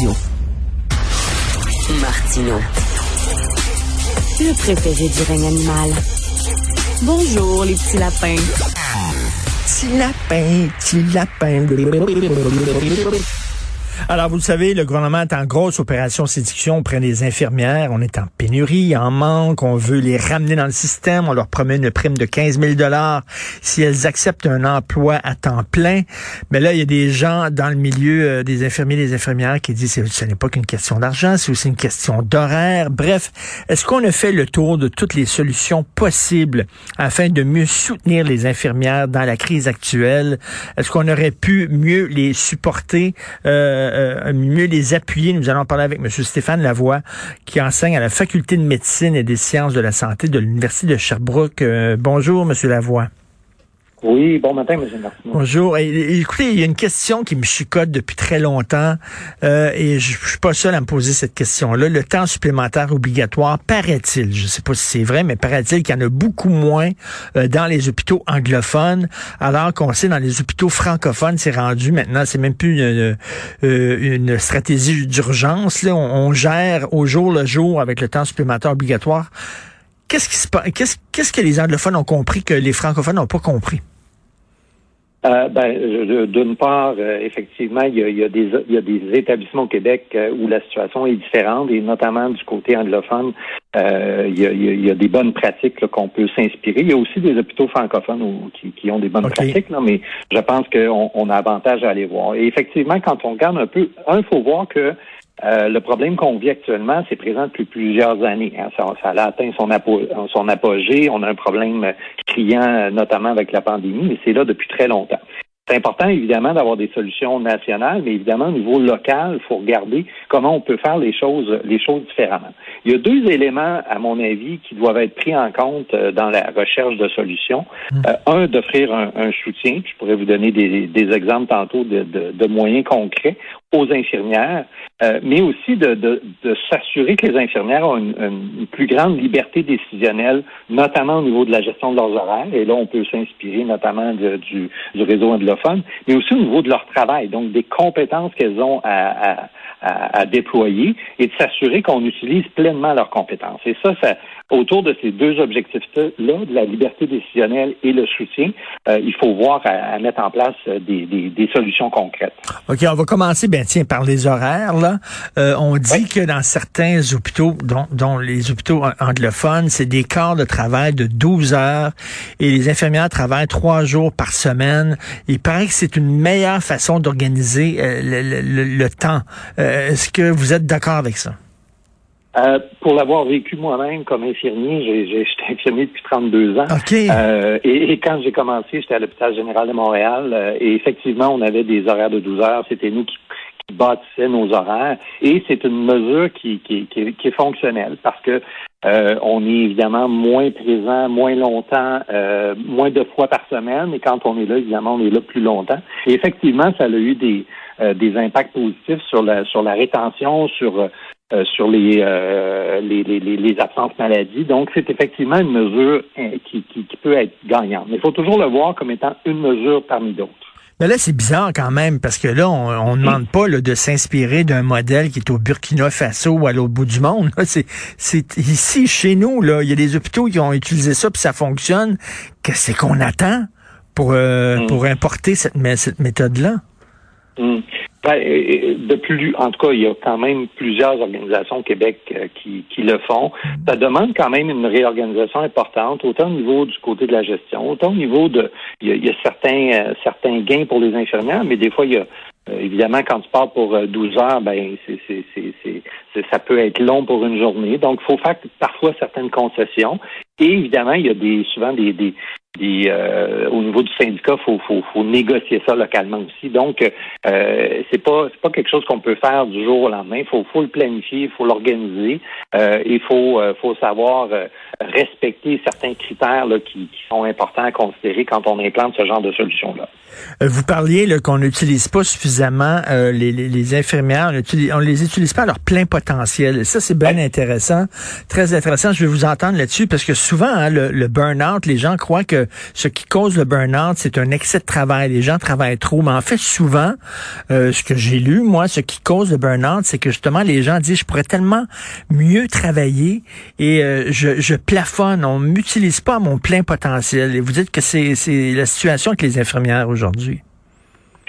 Radio. Martino. Le préféré du règne animal. Bonjour, les petits lapins. Petit lapin, petit lapin. Alors, vous le savez, le gouvernement est en grosse opération séduction auprès des infirmières. On est en pénurie, en manque. On veut les ramener dans le système. On leur promet une prime de 15 000 dollars si elles acceptent un emploi à temps plein. Mais là, il y a des gens dans le milieu euh, des infirmiers des infirmières qui disent que ce n'est pas qu'une question d'argent, c'est aussi une question d'horaire. Bref, est-ce qu'on a fait le tour de toutes les solutions possibles afin de mieux soutenir les infirmières dans la crise actuelle? Est-ce qu'on aurait pu mieux les supporter? Euh, euh, mieux les appuyer. Nous allons parler avec M. Stéphane Lavoie, qui enseigne à la Faculté de médecine et des sciences de la santé de l'Université de Sherbrooke. Euh, bonjour, M. Lavoie. Oui, bon matin, M. Martineau. Bonjour. écoutez, il y a une question qui me chicote depuis très longtemps euh, et je, je suis pas seul à me poser cette question-là. Le temps supplémentaire obligatoire, paraît-il, je sais pas si c'est vrai, mais paraît-il qu'il y en a beaucoup moins euh, dans les hôpitaux anglophones, alors qu'on sait dans les hôpitaux francophones, c'est rendu maintenant, c'est même plus une, euh, une stratégie d'urgence. On, on gère au jour le jour avec le temps supplémentaire obligatoire. Qu'est-ce qui se passe? Qu'est-ce que les anglophones ont compris que les francophones n'ont pas compris? Euh, ben, d'une part, euh, effectivement, il y, a, des, il y a des établissements au Québec euh, où la situation est différente, et notamment du côté anglophone, il, y a, il, y a, des bonnes pratiques qu'on peut s'inspirer. Il y a aussi des hôpitaux francophones qui, qui, ont des bonnes pratiques, là, mais je pense qu'on on a avantage à aller voir. Et effectivement, quand on regarde un peu, un, il faut voir que euh, le problème qu'on vit actuellement, c'est présent depuis plusieurs années. Hein. Ça, a atteint son, son apogée. On a un problème criant, notamment avec la pandémie, mais c'est là depuis très longtemps. C'est important, évidemment, d'avoir des solutions nationales, mais évidemment, au niveau local, il faut regarder comment on peut faire les choses, les choses différemment. Il y a deux éléments, à mon avis, qui doivent être pris en compte euh, dans la recherche de solutions. Mmh. Euh, un, d'offrir un, soutien. je pourrais vous donner des, exemples tantôt de, moyens concrets aux infirmières, euh, mais aussi de, s'assurer que les infirmières ont une, plus grande liberté décisionnelle, notamment au niveau de la gestion de leurs horaires. Et là, on peut s'inspirer notamment du, du réseau anglophone mais aussi au niveau de leur travail, donc des compétences qu'elles ont à, à, déployer et de s'assurer qu'on utilise pleinement leurs compétences. Et ça, ça autour de ces deux objectifs-là, de la liberté décisionnelle et le soutien, euh, il faut voir à, mettre en place euh, des, des, solutions concrètes. OK, on va commencer, ben tiens, par les horaires. Là. Euh, on dit que dans certains hôpitaux, dont, dont les hôpitaux anglophones, c'est des quarts de travail de 12 heures et les infirmières travaillent trois jours par semaine. Il paraît que c'est une meilleure façon d'organiser le, le, le, temps. Est-ce que vous êtes d'accord avec ça? Euh, pour l'avoir vécu moi-même comme infirmier, j'ai, j'étais infirmier depuis 32 ans. Euh, et, quand j'ai commencé, j'étais à l'hôpital général de Montréal. Euh, et effectivement, on avait des horaires de 12 heures. C'était nous qui, qui bâtissait nos horaires. Et c'est une mesure qui, qui, qui, qui est fonctionnelle parce que euh, on est évidemment moins présent, moins longtemps, euh, moins de fois par semaine. Et quand on est là, évidemment, on est là plus longtemps. Et effectivement, ça a eu des, euh, des impacts positifs sur la sur la rétention, sur sur les, les, les, les, absences maladies. Donc, c'est effectivement une mesure qui, qui, qui peut être gagnante. Mais il faut toujours le voir comme étant une mesure parmi d'autres. Mais là, c'est bizarre quand même, parce que là, on ne demande pas de s'inspirer d'un modèle qui est au Burkina Faso ou à l'autre bout du monde. C'est, c'est ici, chez nous, là, il y a des hôpitaux qui ont utilisé ça, puis ça fonctionne. Qu'est-ce qu'on attend pour, euh, mm. pour importer cette, cette méthode-là? Mm. Ben, de plus, en tout cas, il y a quand même plusieurs organisations au Québec euh, qui, qui le font. Ça demande quand même une réorganisation importante, autant au niveau du côté de la gestion, autant au niveau de, il y a, certains euh, certains gains pour les infirmières, mais des fois il y a euh, évidemment, quand tu pars pour 12 heures, ben c'est, ça peut être long pour une journée. Donc, il faut faire parfois certaines concessions. Et évidemment, il y a des souvent des, des, euh, au niveau du syndicat, faut, faut, faut négocier ça localement aussi. Donc, euh, c'est pas c'est pas quelque chose qu'on peut faire du jour au lendemain. Il faut, faut le planifier, il faut l'organiser. Euh, il faut euh, faut savoir euh, respecter certains critères là, qui, qui, sont importants à considérer quand on implante ce genre de solution là. Vous parliez qu'on n'utilise pas suffisamment les, les, les, infirmières, on, ne les utilise pas à leur plein potentiel. Ça, c'est bien intéressant, très intéressant. Je vais vous entendre là-dessus parce que souvent, hein, le, le burn-out, les gens croient que ce qui cause le burn-out, c'est un excès de travail. Les gens travaillent trop. Mais en fait, souvent, euh, ce que j'ai lu, moi, ce qui cause le burn-out, c'est que justement, les gens disent, je pourrais tellement mieux travailler et euh, je, je plafonne. On m'utilise pas à mon plein potentiel. Et vous dites que c'est la situation avec les infirmières aujourd'hui.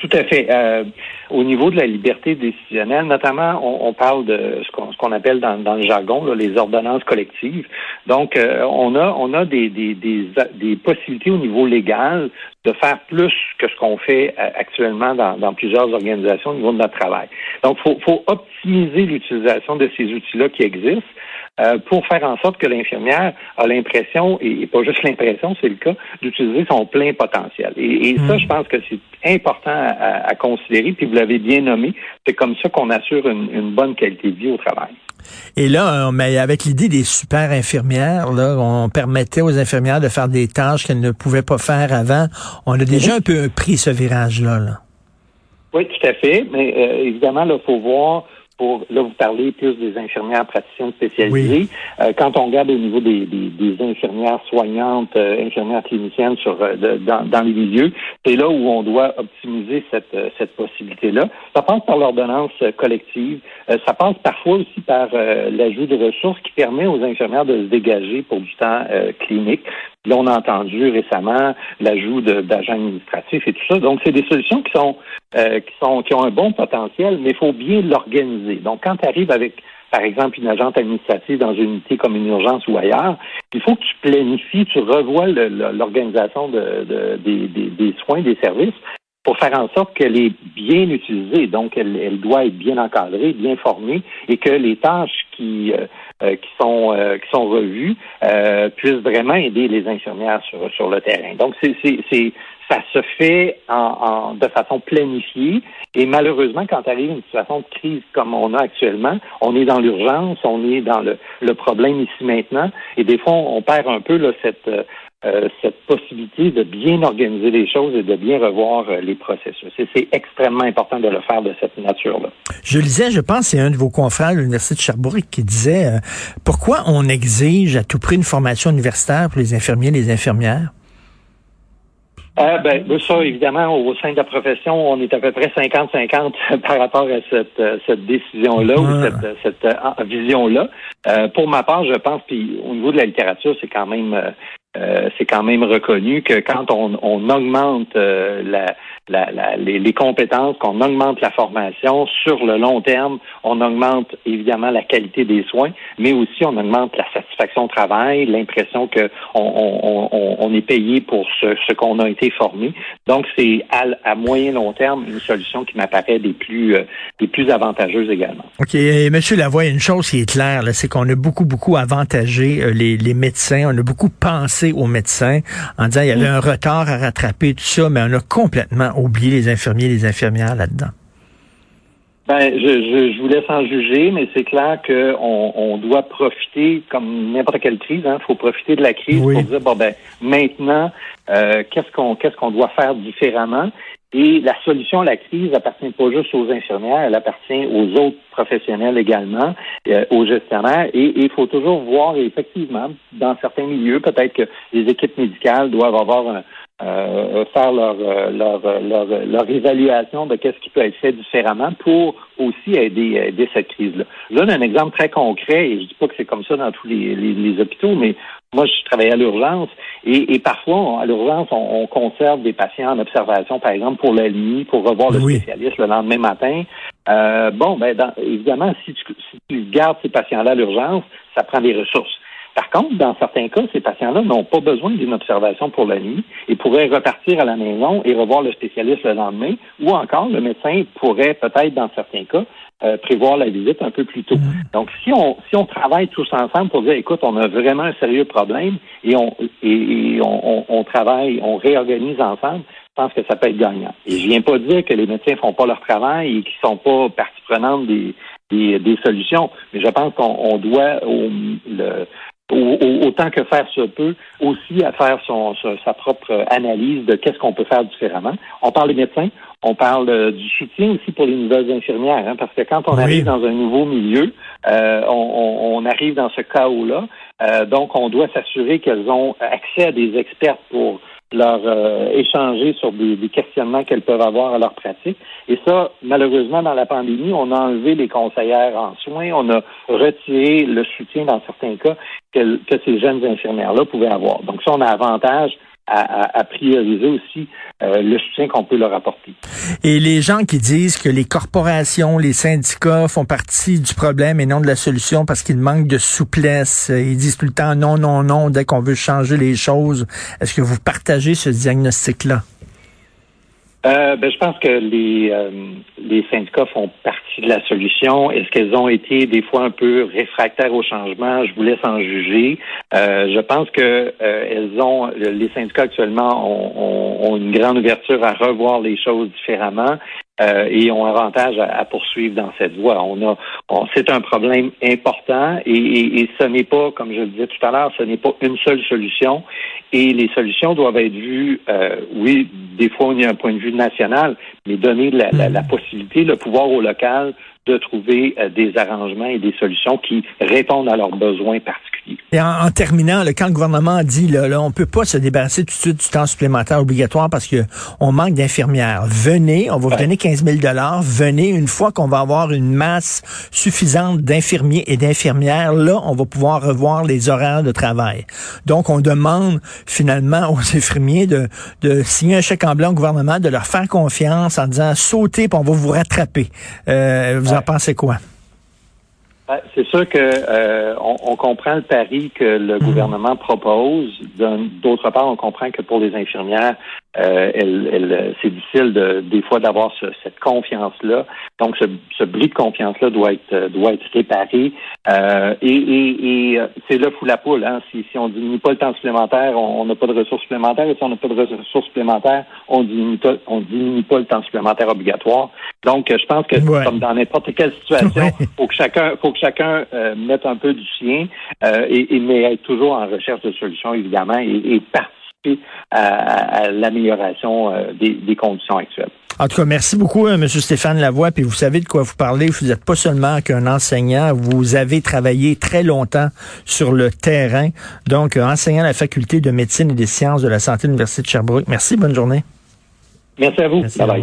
Tout à fait. Euh, au niveau de la liberté décisionnelle, notamment, on, parle de ce qu'on appelle dans, le jargon les ordonnances collectives. Donc, euh, on a on a des, des, des, possibilités au niveau légal de faire plus que ce qu'on fait euh, actuellement dans, dans, plusieurs organisations au niveau de notre travail. Donc, faut, faut optimiser l'utilisation de ces outils-là qui existent. Euh, pour faire en sorte que l'infirmière a l'impression, et, pas juste l'impression, c'est le cas, d'utiliser son plein potentiel. Et, ça, hmm. je pense que c'est important à, considérer, puis vous l'avez bien nommé, c'est comme ça qu'on assure une, bonne qualité de vie au travail. Et là, euh, mais avec l'idée des super infirmières, là, on permettait aux infirmières de faire des tâches qu'elles ne pouvaient pas faire avant. On a déjà un peu pris ce virage-là. Là. Oui, tout à fait. Mais euh, évidemment, il faut voir là, vous parlez plus des infirmières praticiennes spécialisées. Euh, quand on regarde au niveau des, infirmières soignantes, euh, infirmières cliniciennes sur, euh, dans, les milieux, c'est là où on doit optimiser cette, cette possibilité-là. Ça passe par l'ordonnance collective. ça passe parfois aussi par l'ajout de ressources qui permet aux infirmières de se dégager pour du temps clinique. Là, on a entendu récemment l'ajout d'agents administratifs et tout ça. Donc, c'est des solutions qui sont, euh, qui sont qui ont un bon potentiel, mais il faut bien l'organiser. Donc, quand tu arrives avec, par exemple, une agente administrative dans une unité comme une urgence ou ailleurs, il faut que tu planifies, tu revois l'organisation de, des, des soins, des services pour faire en sorte qu'elle est bien utilisée. Donc, elle, elle, doit être bien encadrée, bien formée, et que les tâches qui euh, euh, qui sont euh, qui sont revues puissent vraiment aider les infirmières sur sur le terrain. Donc, c'est c'est ça se fait en, de façon planifiée. Et malheureusement, quand arrive une situation de crise comme on a actuellement, on est dans l'urgence, on est dans le, le problème ici maintenant, et des fois, on perd un peu là, cette euh, cette possibilité de bien organiser les choses et de bien revoir euh, les processus. c'est extrêmement important de le faire de cette nature-là. Je lisais, je pense, c'est un de vos confrères à l'Université de Sherbrooke qui disait euh, pourquoi on exige à tout prix une formation universitaire pour les infirmiers et les infirmières? ben, ça, évidemment, au sein de la profession, on est à peu près 50-50 par rapport à cette, cette décision-là ou cette, cette vision-là. pour ma part, je pense, puis au niveau de la littérature, c'est quand même c'est quand même reconnu que quand on, on augmente euh, la, la, les, les, compétences, qu'on augmente la formation sur le long terme, on augmente évidemment la qualité des soins, mais aussi on augmente la satisfaction au travail, l'impression que on, on, on, est payé pour ce, ce qu'on a été formé. Donc c'est à, à, moyen long terme une solution qui m'apparaît des plus euh, des plus avantageuses également. Ok, Monsieur Lavoie, une chose qui est claire, c'est qu'on a beaucoup beaucoup avantagé les, les médecins, on a beaucoup pensé aux médecins en disant il y avait un retard à rattraper, tout ça, mais on a complètement oublié les infirmiers et les infirmières là-dedans? Ben, je, je, vous laisse en juger, mais c'est clair qu'on on doit profiter, comme n'importe quelle crise, il hein, faut profiter de la crise pour dire bon ben maintenant, euh, qu'est-ce qu'on qu'est-ce qu'on doit faire différemment? Et la solution à la crise appartient pas juste aux infirmières, elle appartient aux autres professionnels également, euh, aux gestionnaires. Et il faut toujours voir, effectivement, dans certains milieux, peut-être que les équipes médicales doivent avoir un, euh, faire leur, euh, leur, leur, leur, évaluation de qu'est-ce qui peut être fait différemment pour aussi aider, aider cette crise-là. Je donne un exemple très concret, et je dis pas que c'est comme ça dans tous les, les, hôpitaux, mais moi, je travaille à l'urgence et, et, parfois, à l'urgence, on, conserve des patients en observation, par exemple, pour la nuit, pour revoir le spécialiste le lendemain matin. Euh, bon, ben, évidemment, si tu, si tu gardes ces patients-là à l'urgence, ça prend des ressources. Par contre, dans certains cas, ces patients-là n'ont pas besoin d'une observation pour la nuit et pourraient repartir à la maison et revoir le spécialiste le lendemain, ou encore le médecin pourrait peut-être, dans certains cas, euh, prévoir la visite un peu plus tôt. Mm. Donc, si on si on travaille tous ensemble pour dire, écoute, on a vraiment un sérieux problème et on et, on, on, travaille, on réorganise ensemble, je pense que ça peut être gagnant. Et je viens pas dire que les médecins font pas leur travail et qu'ils sont pas partie prenante des, des, des solutions, mais je pense qu'on doit au, le, autant que faire se peut, aussi à faire son, sa propre analyse de qu'est-ce qu'on peut faire différemment. On parle des médecins, on parle euh, du soutien aussi pour les nouvelles infirmières, hein, parce que quand on arrive dans un nouveau milieu, euh, on, on, arrive dans ce chaos-là. Euh, donc, on doit s'assurer qu'elles ont accès à des experts pour leur euh, échanger sur des, questionnements qu'elles peuvent avoir à leur pratique. Et ça, malheureusement, dans la pandémie, on a enlevé les conseillères en soins, on a retiré le soutien dans certains cas que, que ces jeunes infirmières-là pouvaient avoir. Donc ça, on a avantage à, prioriser aussi euh, le soutien qu'on peut leur apporter. Et les gens qui disent que les corporations, les syndicats font partie du problème et non de la solution parce qu'ils manquent de souplesse, ils disent tout le temps non, non, non dès qu'on veut changer les choses. Est-ce que vous partagez ce diagnostic-là? Euh, ben, je pense que les, euh, les syndicats font partie de la solution. Est-ce qu'elles ont été des fois un peu réfractaires au changement? Je vous laisse en juger. Euh, je pense que elles ont les syndicats actuellement ont, ont, une grande ouverture à revoir les choses différemment. Euh, et ont avantage à, poursuivre dans cette voie. On a, c'est un problème important et, ce n'est pas, comme je le disais tout à l'heure, ce n'est pas une seule solution. Et les solutions doivent être vues, euh, oui, des fois on y a un point de vue national, mais donner la, la, la possibilité, le pouvoir au local de trouver euh, des arrangements et des solutions qui répondent à leurs besoins particuliers. Et en, terminant, quand le gouvernement dit là, là, on peut pas se débarrasser tout de suite du temps supplémentaire obligatoire parce que on manque d'infirmières. Venez, on va vous donner 15 000 dollars. Venez une fois qu'on va avoir une masse suffisante d'infirmiers et d'infirmières. Là, on va pouvoir revoir les horaires de travail. Donc, on demande finalement aux infirmiers de, de signer un chèque en blanc au gouvernement, de leur faire confiance en disant sautez, puis on va vous rattraper. Euh, vous en pensez quoi? C'est sûr que euh, on, comprend le pari que le hmm. gouvernement propose. D'autre part, on comprend que pour les infirmières, euh, elle, c'est difficile de, des fois d'avoir cette confiance-là. Donc, ce, ce bris de confiance-là doit être doit être réparé. Euh, et, et, et c'est là fou la poule. Hein? Si, si on diminue pas le temps supplémentaire, on n'a pas de ressources supplémentaires. Et si on n'a pas de ressources supplémentaires, on diminue pas, on diminue pas le temps supplémentaire obligatoire. Donc, je pense que comme dans n'importe quelle situation, faut que chacun, faut que chacun euh, mette un peu du sien, euh, et, et, mais être toujours en recherche de solutions évidemment et, et à, l'amélioration euh, des, des, conditions actuelles. En tout cas, merci beaucoup, M. Stéphane Lavoie. Puis vous savez de quoi vous parlez. Vous n'êtes pas seulement qu'un enseignant. Vous avez travaillé très longtemps sur le terrain. Donc, enseignant à la faculté de médecine et des sciences de la santé de l'Université de Sherbrooke. Merci. Bonne journée. Merci à vous. bye bye.